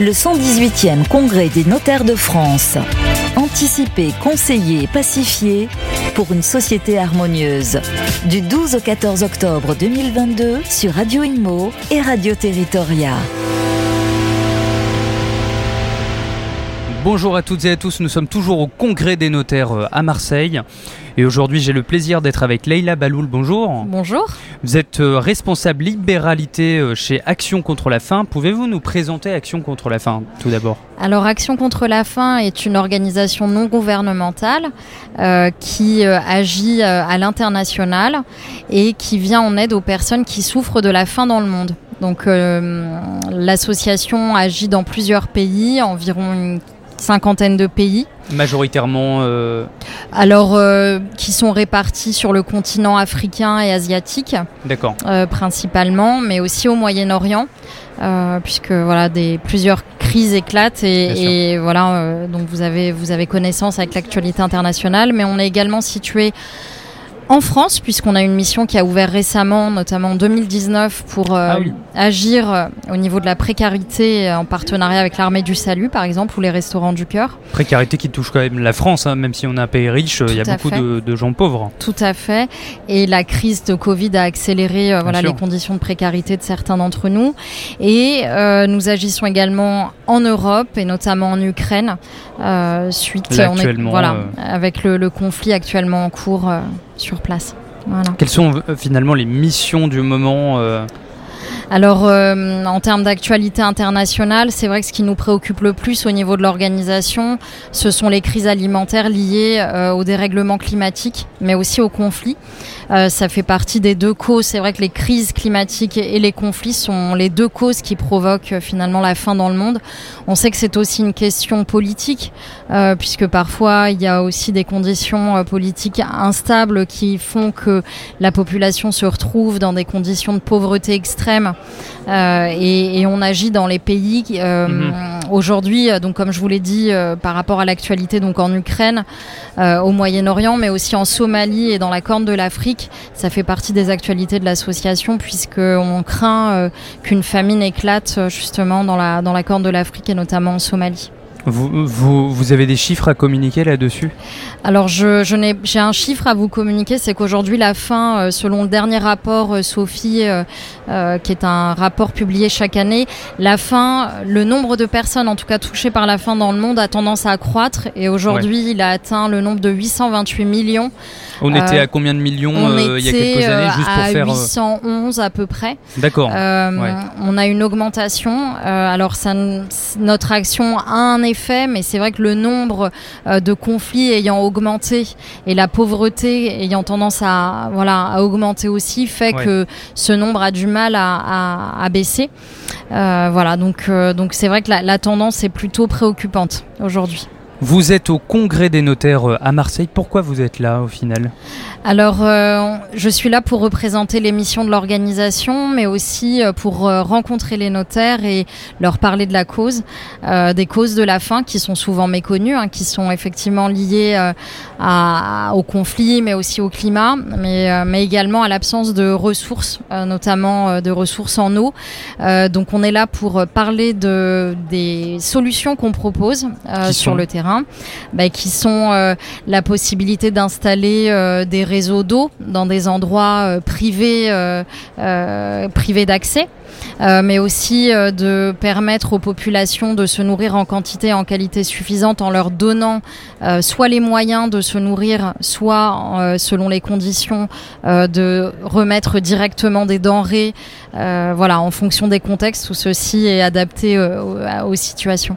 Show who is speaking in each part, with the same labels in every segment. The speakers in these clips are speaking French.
Speaker 1: le 118e Congrès des notaires de France. Anticiper, conseiller, pacifier pour une société harmonieuse. Du 12 au 14 octobre 2022 sur Radio Imo et Radio Territoria.
Speaker 2: Bonjour à toutes et à tous, nous sommes toujours au Congrès des notaires euh, à Marseille. Et aujourd'hui, j'ai le plaisir d'être avec Leïla Baloul. Bonjour.
Speaker 3: Bonjour.
Speaker 2: Vous êtes euh, responsable libéralité euh, chez Action contre la faim. Pouvez-vous nous présenter Action contre la faim tout d'abord?
Speaker 3: Alors, Action contre la faim est une organisation non gouvernementale qui agit à l'international et qui vient en aide aux personnes qui souffrent de la faim dans le monde. Donc, l'association agit dans plusieurs pays, environ une cinquantaine de pays.
Speaker 2: Majoritairement euh,
Speaker 3: Alors, euh, qui sont répartis sur le continent africain et asiatique.
Speaker 2: D'accord.
Speaker 3: Euh, principalement, mais aussi au Moyen-Orient, puisque voilà, des, plusieurs crises éclatent et, et voilà, donc vous avez, vous avez connaissance avec l'actualité internationale, mais on est également situé en France, puisqu'on a une mission qui a ouvert récemment, notamment en 2019, pour euh, ah agir euh, au niveau de la précarité en partenariat avec l'armée du salut, par exemple, ou les restaurants du cœur.
Speaker 2: Précarité qui touche quand même la France, hein, même si on est un pays riche, il y a beaucoup de, gens pauvres.
Speaker 3: Tout à fait. Et la crise de Covid a accéléré euh, les conditions de précarité de certains d'entre nous. Et nous agissons également en Europe et notamment en Ukraine, suite
Speaker 2: on
Speaker 3: voilà, avec le, le, conflit actuellement en cours sur place.
Speaker 2: Quelles sont euh, finalement les missions du moment euh
Speaker 3: alors, euh, en termes d'actualité internationale, c'est vrai que ce qui nous préoccupe le plus au niveau de l'organisation, ce sont les crises alimentaires liées au dérèglement climatique, mais aussi au conflit. Euh, ça fait partie des deux causes. C'est vrai que les crises climatiques et les conflits sont les deux causes qui provoquent euh, finalement la faim dans le monde. On sait que c'est aussi une question politique, euh, puisque parfois il y a aussi des conditions politiques instables qui font que la population se retrouve dans des conditions de pauvreté extrême. Et, on agit dans les pays mhm. Aujourd'hui, donc comme je vous l'ai dit, par rapport à l'actualité, donc en Ukraine, au Moyen-Orient, mais aussi en Somalie et dans la Corne de l'Afrique ça fait partie des actualités de l'association puisqu'on craint euh, qu'une famine éclate euh, justement dans la, dans la Corne de l'Afrique et notamment en Somalie.
Speaker 2: Vous, vous, avez des chiffres à communiquer là-dessus?
Speaker 3: Alors, je, je j'ai un chiffre à vous communiquer, c'est qu'aujourd'hui, la faim, euh, selon le dernier rapport euh, Sophie, euh, qui est un rapport publié chaque année, la faim, le nombre de personnes, en tout cas touchées par la faim dans le monde, a tendance à accroître. Et aujourd'hui, il a atteint le nombre de 828 millions.
Speaker 2: On était à combien de millions il y a quelques années
Speaker 3: juste pour à 811 à peu près.
Speaker 2: D'accord.
Speaker 3: On a une augmentation. alors, ça, notre action a un effet mais c'est vrai que le nombre euh, de conflits ayant augmenté et la pauvreté ayant tendance à, voilà, à augmenter aussi fait que ce nombre a du mal à, baisser. Euh, voilà, donc euh, donc c'est vrai que la tendance est plutôt préoccupante aujourd'hui.
Speaker 2: Vous êtes au congrès des notaires à Marseille. Pourquoi vous êtes là au final
Speaker 3: alors, euh, je suis là pour représenter les missions de l'organisation, mais aussi euh, pour euh, rencontrer les notaires et leur parler de la cause, des causes de la faim qui sont souvent méconnues, hein, qui sont effectivement liées à, au conflit, mais aussi au climat, mais, mais également à l'absence de ressources, notamment de ressources en eau. donc, on est là pour parler de, des solutions qu'on propose sur le terrain, bah, qui sont la possibilité d'installer des réseaux d'eau dans des endroits euh, privés, euh, euh, privés d'accès. mais aussi de permettre aux populations de se nourrir en quantité et en qualité suffisante en leur donnant soit les moyens de se nourrir, soit selon les conditions de remettre directement des denrées, voilà, en fonction des contextes où ceci est adapté aux situations.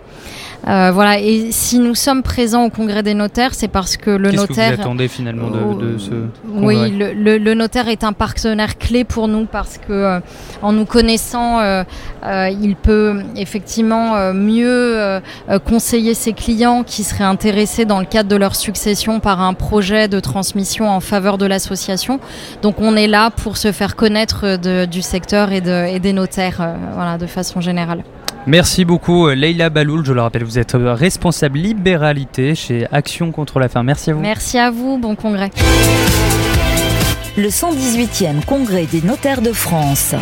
Speaker 3: Euh, voilà. Et si nous sommes présents au congrès des notaires, c'est parce que le notaire.
Speaker 2: Que vous attendez finalement de, ce.
Speaker 3: Oui, le, notaire est un partenaire clé pour nous parce que euh, en nous connaissant, euh, il peut effectivement mieux conseiller ses clients qui seraient intéressés dans le cadre de leur succession par un projet de transmission en faveur de l'association. Donc on est là pour se faire connaître du secteur et, de, et des notaires, voilà, de façon générale.
Speaker 2: Merci beaucoup euh, Leïla Baloul, je le rappelle, vous êtes euh, responsable libéralité chez Action contre la faim. Merci à vous.
Speaker 3: Merci à vous, bon congrès.
Speaker 1: Le 118e congrès des notaires de France.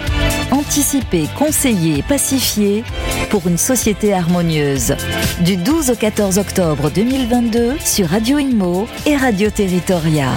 Speaker 1: Anticiper, conseiller, pacifier pour une société harmonieuse. Du 12 au 14 octobre 2022 sur Radio Imo et Radio Territoria.